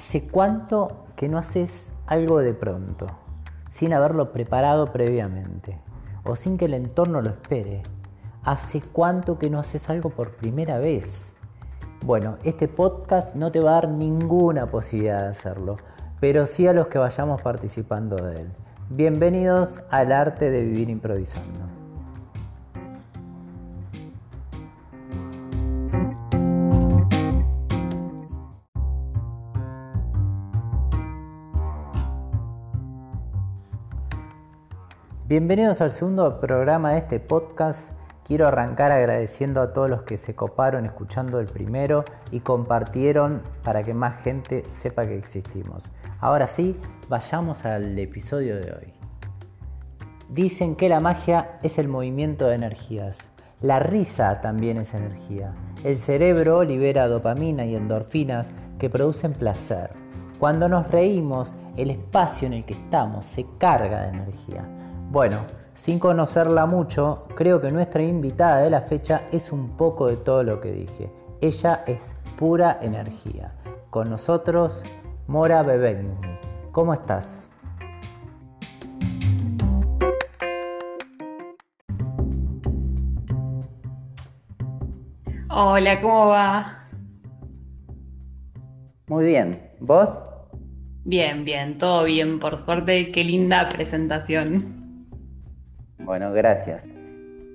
¿Hace cuánto que no haces algo de pronto, sin haberlo preparado previamente, o sin que el entorno lo espere? ¿Hace cuánto que no haces algo por primera vez? Bueno, este podcast no te va a dar ninguna posibilidad de hacerlo, pero sí a los que vayamos participando de él. Bienvenidos al arte de vivir improvisando. Bienvenidos al segundo programa de este podcast. Quiero arrancar agradeciendo a todos los que se coparon escuchando el primero y compartieron para que más gente sepa que existimos. Ahora sí, vayamos al episodio de hoy. Dicen que la magia es el movimiento de energías. La risa también es energía. El cerebro libera dopamina y endorfinas que producen placer. Cuando nos reímos, el espacio en el que estamos se carga de energía. Bueno, sin conocerla mucho, creo que nuestra invitada de la fecha es un poco de todo lo que dije. Ella es pura energía. Con nosotros, Mora Bebegni. ¿Cómo estás? Hola, ¿cómo va? Muy bien. ¿Vos? Bien, bien, todo bien, por suerte. Qué linda presentación. Bueno, gracias.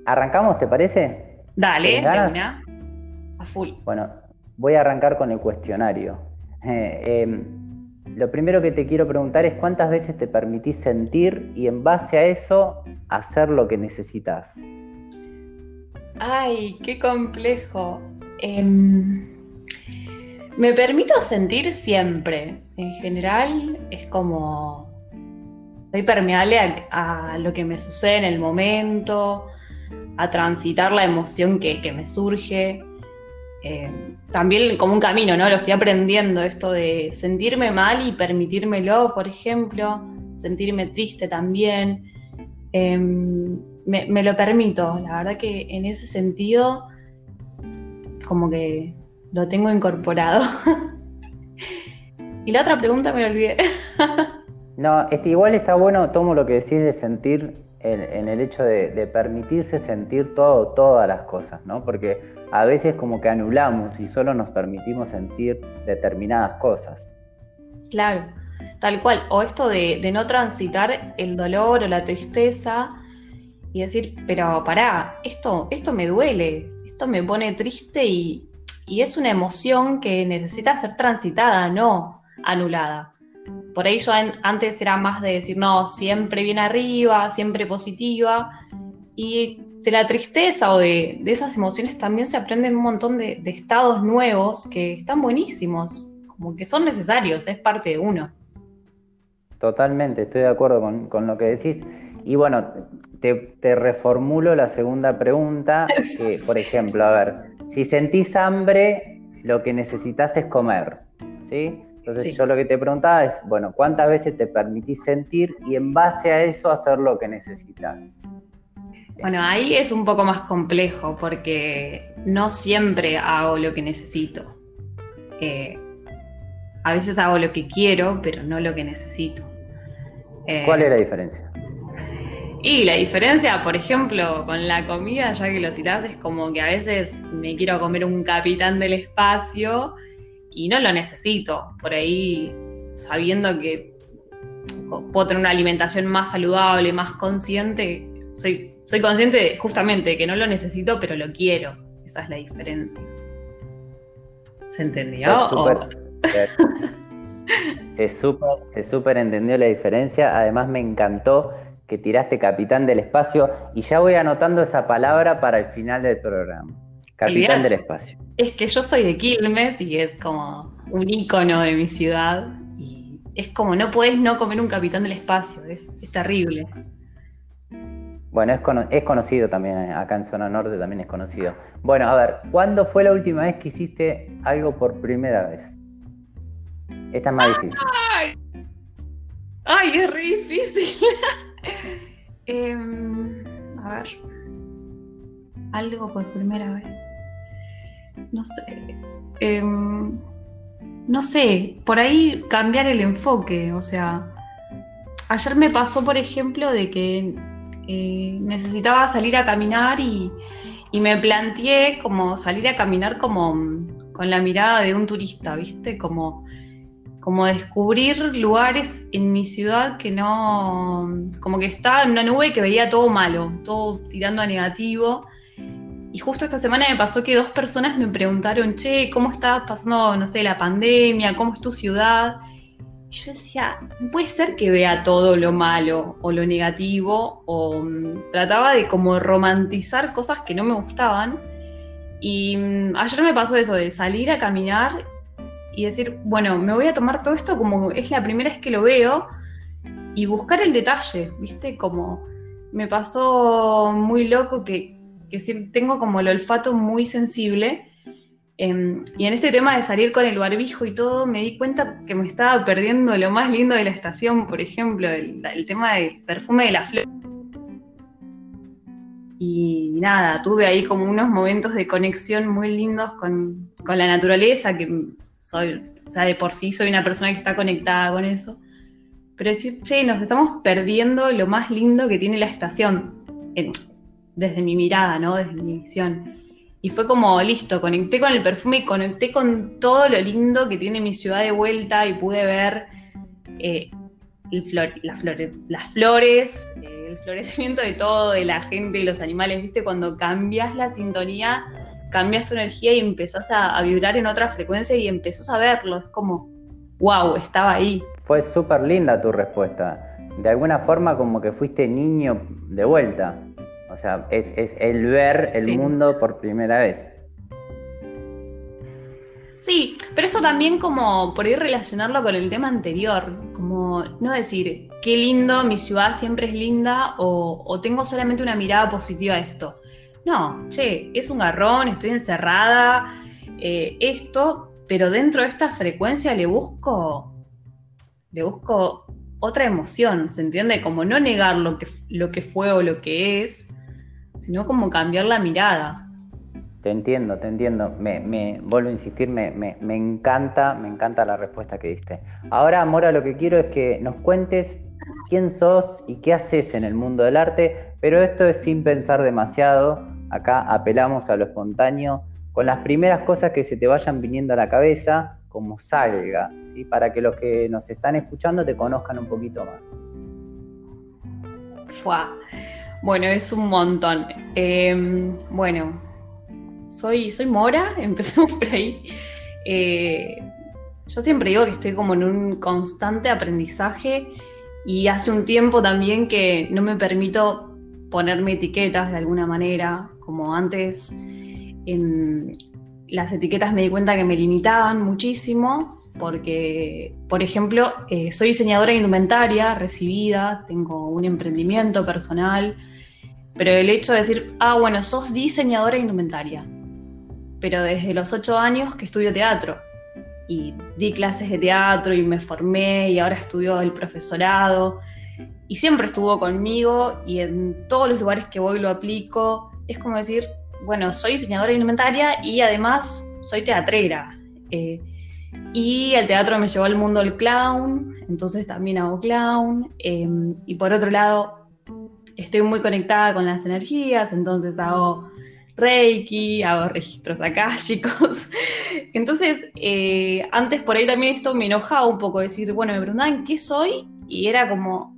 ¿Arrancamos, te parece? Dale, una. A full. Bueno, voy a arrancar con el cuestionario. Eh, em, lo primero que te quiero preguntar es cuántas veces te permitís sentir y en base a eso hacer lo que necesitas. Ay, qué complejo. Em, me permito sentir siempre. En general es como soy permeable a, lo que me sucede en el momento, a transitar la emoción que, me surge. Eh, también como un camino, ¿no? Lo fui aprendiendo, esto de sentirme mal y permitírmelo, por ejemplo, sentirme triste también. Em, me, lo permito, la verdad que en ese sentido, como que lo tengo incorporado. y la otra pregunta me olvidé. No, igual está bueno, tomo lo que decís de sentir en, el hecho de, permitirse sentir todo, todas las cosas, ¿no? Porque a veces como que anulamos y solo nos permitimos sentir determinadas cosas. Claro, tal cual. O esto de, no transitar el dolor o la tristeza y decir, pero pará, esto, esto me duele, esto me pone triste y es una emoción que necesita ser transitada, no anulada. Por ahí yo antes era más de decir, no, siempre bien arriba, siempre positiva. Y de la tristeza o de, esas emociones también se aprenden un montón de, estados nuevos que están buenísimos, como que son necesarios, es parte de uno. Totalmente, estoy de acuerdo con, lo que decís. Y bueno, te, reformulo la segunda pregunta, que, por ejemplo, a ver, si sentís hambre, lo que necesitas es comer, ¿sí? Entonces yo lo que te preguntaba es, bueno, ¿cuántas veces te permitís sentir y en base a eso hacer lo que necesitas? Bueno, ahí es un poco más complejo porque no siempre hago lo que necesito. Eh, a veces hago lo que quiero, pero no lo que necesito. ¿Cuál es la diferencia? Y la diferencia, por ejemplo, con la comida, ya que lo citas, es como que a veces me quiero comer un capitán del espacio y no lo necesito. Por ahí, sabiendo que puedo tener una alimentación más saludable, más consciente, soy, soy consciente justamente que no lo necesito, pero lo quiero. Esa es la diferencia. ¿Se entendió? se súper super entendió la diferencia. Además me encantó que tiraste capitán del espacio y ya voy anotando esa palabra para el final del programa. Capitán del espacio. Es que yo soy de Quilmes y es como un ícono de mi ciudad. Y es como no puedes no comer un capitán del espacio. Es, terrible. Bueno, es, es, conocido también, eh, acá en Zona Norte también es conocido. Bueno, a ver, ¿cuándo fue la última vez que hiciste algo por primera vez? Esta es más difícil. Ay, ay es re difícil. Em, a ver, algo por primera vez no sé. Em, no sé, por ahí cambiar el enfoque. O sea, ayer me pasó, por ejemplo, de que eh, necesitaba salir a caminar y, y, me planteé como salir a caminar como con la mirada de un turista, ¿viste? Como, como descubrir lugares en mi ciudad que no, como que estaba en una nube que veía todo malo, todo tirando a negativo. Y justo esta semana me pasó que dos personas me preguntaron, che, ¿cómo estás pasando, no sé, la pandemia? ¿Cómo es tu ciudad? Y yo decía, no puede ser que vea todo lo malo o lo negativo, o mm, trataba de como romantizar cosas que no me gustaban. Y mm, ayer me pasó eso, de salir a caminar y decir, bueno, me voy a tomar todo esto como es la primera vez que lo veo y buscar el detalle, ¿viste? Como me pasó muy loco que que tengo como el olfato muy sensible. Em, y en este tema de salir con el barbijo y todo, me di cuenta que me estaba perdiendo lo más lindo de la estación, por ejemplo, el, tema del perfume de la flor. Y nada, tuve ahí como unos momentos de conexión muy lindos con, con la naturaleza, que soy, o sea, de por sí soy una persona que está conectada con eso. Pero decir, che, nos estamos perdiendo lo más lindo que tiene la estación desde mi mirada, ¿no? Desde mi visión. Y fue como, listo, conecté con el perfume y conecté con todo lo lindo que tiene mi ciudad de vuelta y pude ver eh, las flores, eh, el florecimiento de todo, de la gente y los animales, ¿viste? Cuando cambias la sintonía, cambias tu energía y empezás a, a vibrar en otra frecuencia y empezás a verlo. Es como, wow, estaba ahí. Fue súper linda tu respuesta. De alguna forma como que fuiste niño de vuelta. O sea, es, el ver el mundo por primera vez. Sí, pero eso también como por ir relacionarlo con el tema anterior, como no decir, qué lindo, mi ciudad siempre es linda o, tengo solamente una mirada positiva a esto. No, che, es un garrón, estoy encerrada, eh, esto, pero dentro de esta frecuencia le busco, le busco otra emoción, ¿se entiende? Como no negar lo que, lo que fue o lo que es, sino como cambiar la mirada. Te entiendo, te entiendo. Me, vuelvo a insistir, me, me, encanta, me encanta la respuesta que diste. Ahora, Mora, lo que quiero es que nos cuentes quién sos y qué haces en el mundo del arte, pero esto es sin pensar demasiado. Acá apelamos a lo espontáneo, con las primeras cosas que se te vayan viniendo a la cabeza, como salga, ¿sí? para que los que nos están escuchando te conozcan un poquito más. Fua. Bueno, es un montón. Em, bueno, soy, soy Mora, empecemos por ahí. Eh, yo siempre digo que estoy como en un constante aprendizaje y hace un tiempo también que no me permito ponerme etiquetas de alguna manera, como antes en las etiquetas me di cuenta que me limitaban muchísimo porque, por ejemplo, eh, soy diseñadora indumentaria, recibida, tengo un emprendimiento personal, pero el hecho de decir, ah, bueno, sos diseñadora indumentaria, pero desde los ocho años que estudio teatro y di clases de teatro y me formé y ahora estudio el profesorado y siempre estuvo conmigo y en todos los lugares que voy lo aplico. Es como decir, bueno, soy diseñadora indumentaria y además soy teatrera. Eh, y el teatro me llevó al mundo del clown, entonces también hago clown. Eh, y por otro lado, estoy muy conectada con las energías, entonces hago Reiki, hago registros chicos. Entonces, eh, antes por ahí también esto me enojaba un poco, decir, bueno, me preguntaban qué soy y era como,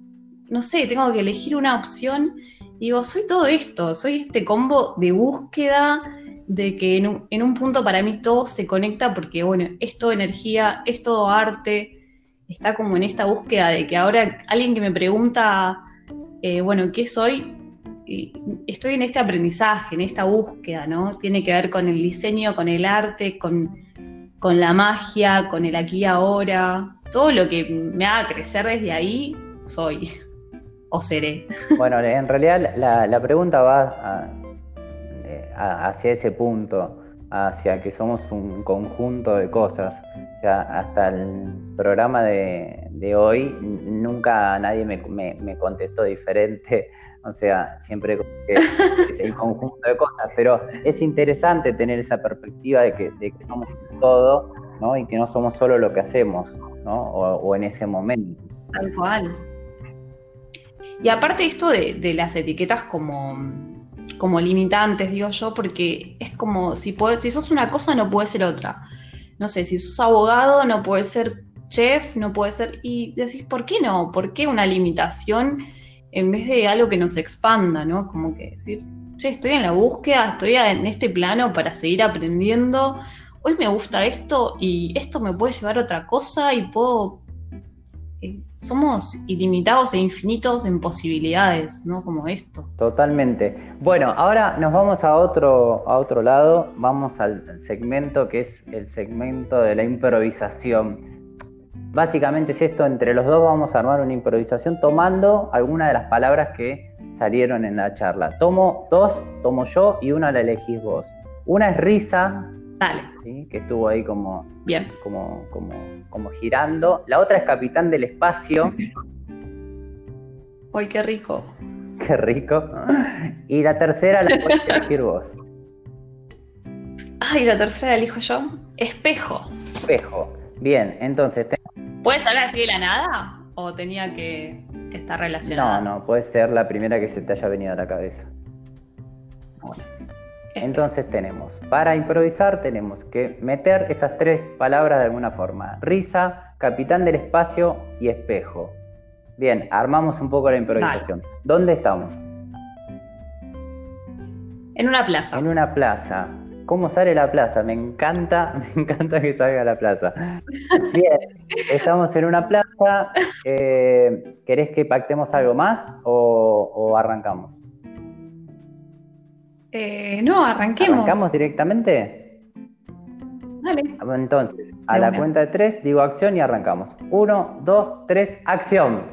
no sé, tengo que elegir una opción. digo, soy todo esto, soy este combo de búsqueda, de que en un, en un punto para mí todo se conecta porque, bueno, es todo energía, es todo arte, está como en esta búsqueda de que ahora alguien que me pregunta eh, bueno, ¿qué soy? estoy en este aprendizaje, en esta búsqueda, ¿no? Tiene que ver con el diseño, con el arte, con, la magia, con el aquí y ahora. Todo lo que me haga crecer desde ahí, soy o seré. Bueno, en realidad la, pregunta va eh, hacia ese punto, hacia que somos un conjunto de cosas. O sea, hasta el programa de, hoy nunca nadie me, contestó diferente. O sea, siempre es el conjunto de cosas. Pero es interesante tener esa perspectiva de que, somos todo ¿no? Y que no somos solo lo que hacemos, ¿no? O, en ese momento. Tal cual. Y aparte esto de, de las etiquetas como, como limitantes, digo yo, porque es como si, puedes, si sos una cosa no puede ser otra. No sé, si sos abogado no puede ser chef, no puede ser... Y decís, ¿por qué no? ¿Por qué una limitación en vez de algo que nos expanda, ¿no? Como que decir, che, estoy en la búsqueda, estoy en este plano para seguir aprendiendo. Hoy me gusta esto y esto me puede llevar a otra cosa y puedo eh, somos ilimitados e infinitos en posibilidades, ¿no? Como esto. Totalmente. Bueno, ahora nos vamos a otro, a otro lado, vamos al segmento que es el segmento de la improvisación. Básicamente es esto, entre los dos vamos a armar una improvisación tomando algunas de las palabras que salieron en la charla. Tomo dos, tomo yo y una la elegís vos. Una es risa, Dale. que estuvo ahí como, Bien. Como, como, como girando. La otra es Capitán del Espacio. ¡Ay, qué rico! Qué rico. Y la tercera la puedes elegir vos. Ay, la tercera la elijo yo. Espejo. Espejo. Bien, entonces. ¿Puedes hablar así de la nada? ¿O tenía que estar relacionada? No, no, puede ser la primera que se te haya venido a la cabeza. Bueno. Entonces tenemos, para improvisar tenemos que meter estas tres palabras de alguna forma. Risa, capitán del espacio y espejo. Bien, armamos un poco la improvisación. ¿Dónde estamos? En una plaza. En una plaza. ¿Cómo sale la plaza? Me encanta, me encanta que salga la plaza. Bien, estamos en una plaza. Eh, ¿Querés que pactemos algo más o arrancamos? Eh, no, arranquemos. ¿Arrancamos directamente? Dale. Entonces, a la cuenta de tres digo acción y arrancamos. Uno, dos, tres, acción.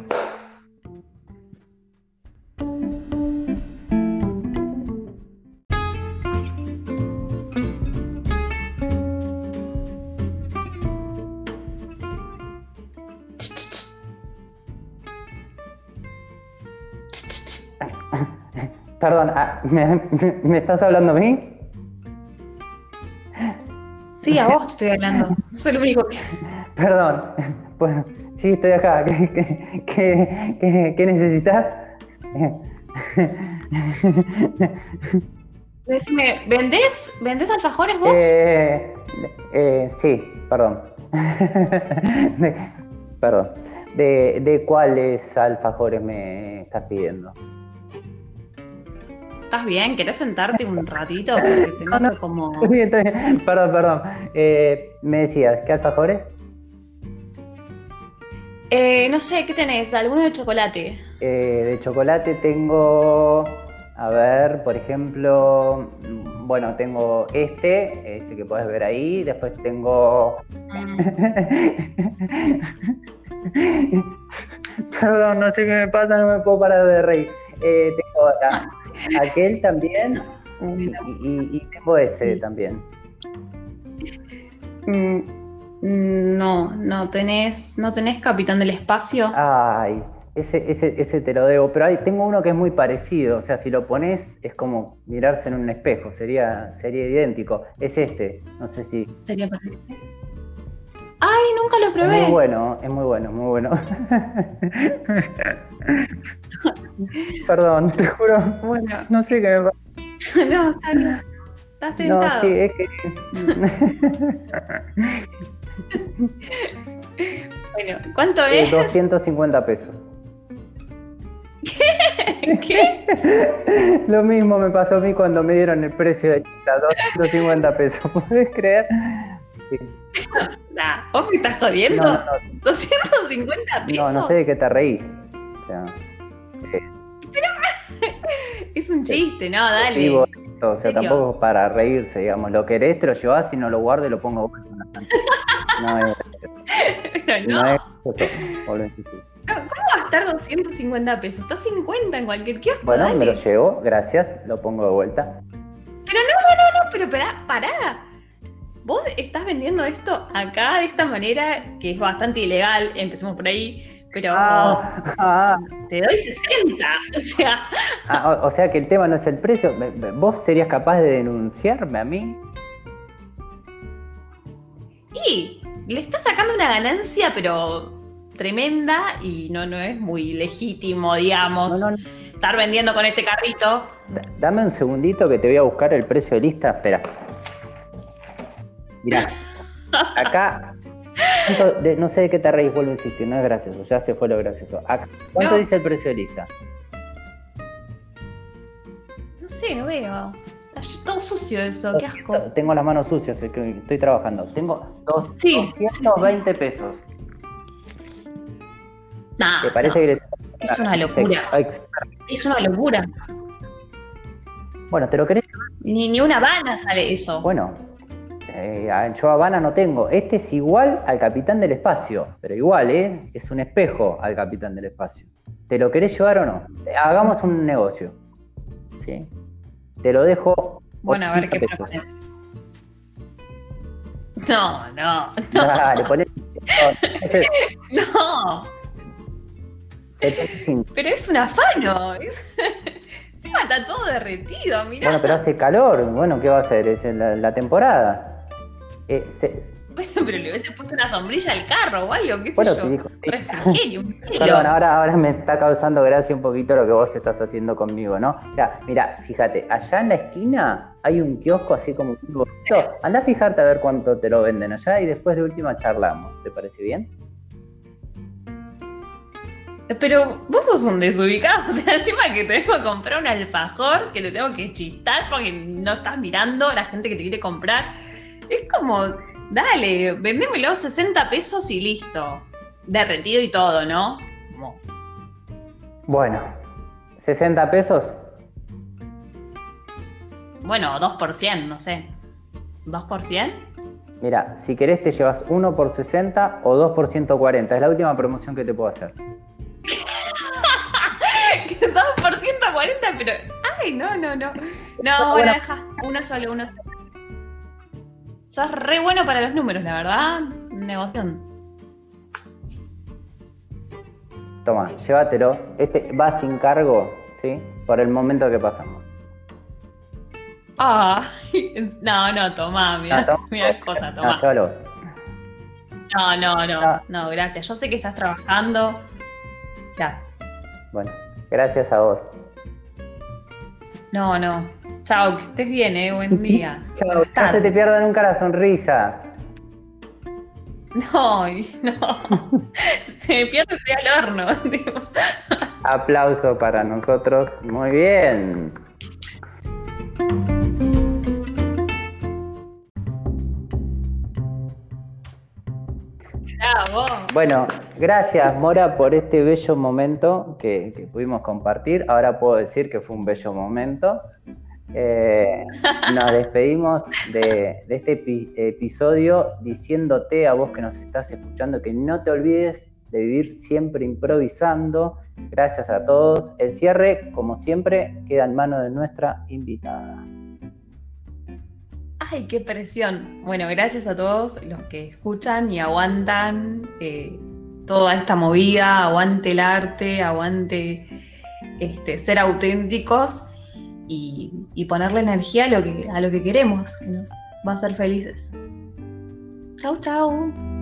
Perdón, ah, ¿me, estás hablando a mí? Sí, a vos te estoy hablando. Soy el único que. Perdón. Bueno, sí, estoy acá. ¿Qué, necesitas? Decime, ¿vendés, ¿vendés alfajores vos? Eh, eh, sí, perdón. perdón. ¿De, ¿De cuáles alfajores me estás pidiendo? ¿Estás bien? ¿Querés sentarte un ratito? Porque te noto como. Perdón, perdón. Eh, me decías, ¿qué alfajores? Eh, no sé, ¿qué tenés? ¿Alguno de chocolate? Eh, de chocolate tengo. A ver, por ejemplo. Bueno, tengo este, este que puedes ver ahí. Después tengo. Mm. Perdón, no sé qué me pasa, no me puedo parar de reír. Tengo acá aquel también y, tengo ese también. Mm, no, no tenés, no tenés Capitán del Espacio. Ay, ese, ese, ese te lo debo, pero hay, tengo uno que es muy parecido, o sea, si lo pones es como mirarse en un espejo, sería, sería idéntico. Es este, no sé si. Sería parecido. Ay, nunca lo probé. Es muy bueno, es muy bueno, muy bueno. Perdón, te juro. Bueno. No sé qué me pasa. no, estás tentado. No, sí, es que. bueno, ¿cuánto es? 250 pesos. ¿Qué? ¿Qué? Lo mismo me pasó a mí cuando me dieron el precio de chica, 250 pesos. ¿Puedes creer? Sí. ¿Vos me estás jodiendo? No, no, 250 pesos. No, no sé de qué te reís. O sea, es un chiste, no, dale. o sea, tampoco para reírse, digamos. Lo querés, te lo llevas y no lo guardo y lo pongo vos No es. Pero no. no es ¿Cómo gastar 250 pesos? Está 50 en cualquier kiosco. Bueno, me lo llevo, gracias, lo pongo de vuelta. Pero no, no, no, no, pero pará, pará. Vos estás vendiendo esto acá de esta manera, que es bastante ilegal, empecemos por ahí pero ah, ah. te doy 60. O sea. Ah, o, sea que el tema no es el precio. ¿Vos serías capaz de denunciarme a mí? Y le está sacando una ganancia, pero tremenda y no, no es muy legítimo, digamos, estar vendiendo con este carrito. Dame un segundito que te voy a buscar el precio de lista. Espera. Mira, acá, no sé de qué te reís, vuelvo a insistir, no es gracioso, ya se fue lo gracioso. ¿Cuánto dice el precio de lista? No sé, no veo. Está todo sucio eso, qué asco. Tengo las manos sucias, estoy trabajando. Tengo 220 pesos. ¿Te parece que Es una locura. Es una locura. Bueno, ¿te lo querés Ni, ni una Habana sale eso. Bueno, eh, yo Habana no tengo. Este es igual al Capitán del Espacio, pero igual, ¿eh? Es un espejo al Capitán del Espacio. ¿Te lo querés llevar o no? Hagamos un negocio. ¿Sí? Te lo dejo. Bueno, a ver qué propones. No, no, no. Dale, no. Pero es un afano. Es... Encima está todo derretido, mira. Bueno, pero hace calor. Bueno, ¿qué va a hacer? Es la, temporada. Eh, bueno, pero le hubiese puesto una sombrilla al carro o algo, qué sé yo. Refrigerio, un Perdón, ahora, ahora me está causando gracia un poquito lo que vos estás haciendo conmigo, ¿no? O sea, mira, fíjate, allá en la esquina hay un kiosco así como un Anda a fijarte a ver cuánto te lo venden allá y después de última charlamos. ¿Te parece bien? Pero vos sos un desubicado, o sea, encima que te vengo a comprar un alfajor que te tengo que chistar porque no estás mirando a la gente que te quiere comprar. Es como, dale, vendémelo 60 pesos y listo. Derretido y todo, ¿no? Bueno, 60 pesos. Bueno, 2 por 100, no sé. ¿2 por 100? Mira, si querés te llevas 1 por 60 o 2 por 140. Es la última promoción que te puedo hacer. 2 por 140, pero. Ay, no, no, no. No, bueno, deja. Uno solo, uno solo. Sos re bueno para los números, la verdad. Negoción. Toma, llévatelo. Este va sin cargo, ¿sí? Por el momento que pasamos. Ah, no, no, toma, mira, no, mira cosa, toma. No, no, no, no, gracias. Yo sé que estás trabajando. Gracias. Bueno, Gracias a vos. No, no. Chao, que estés bien, eh. Buen día. Chao, no se te pierda nunca la sonrisa. No, no. se me pierde el horno. Aplauso para nosotros. Muy bien. Bueno, gracias Mora por este bello momento que, pudimos compartir. Ahora puedo decir que fue un bello momento. Eh, nos despedimos de, este episodio diciéndote a vos que nos estás escuchando que no te olvides de vivir siempre improvisando. Gracias a todos. El cierre, como siempre, queda en manos de nuestra invitada. ¡Ay, qué presión! Bueno, gracias a todos los que escuchan y aguantan eh, toda esta movida, aguante el arte, aguante este, ser auténticos y, ponerle energía a lo, que, a lo que queremos, que nos va a hacer felices. Chau, chau.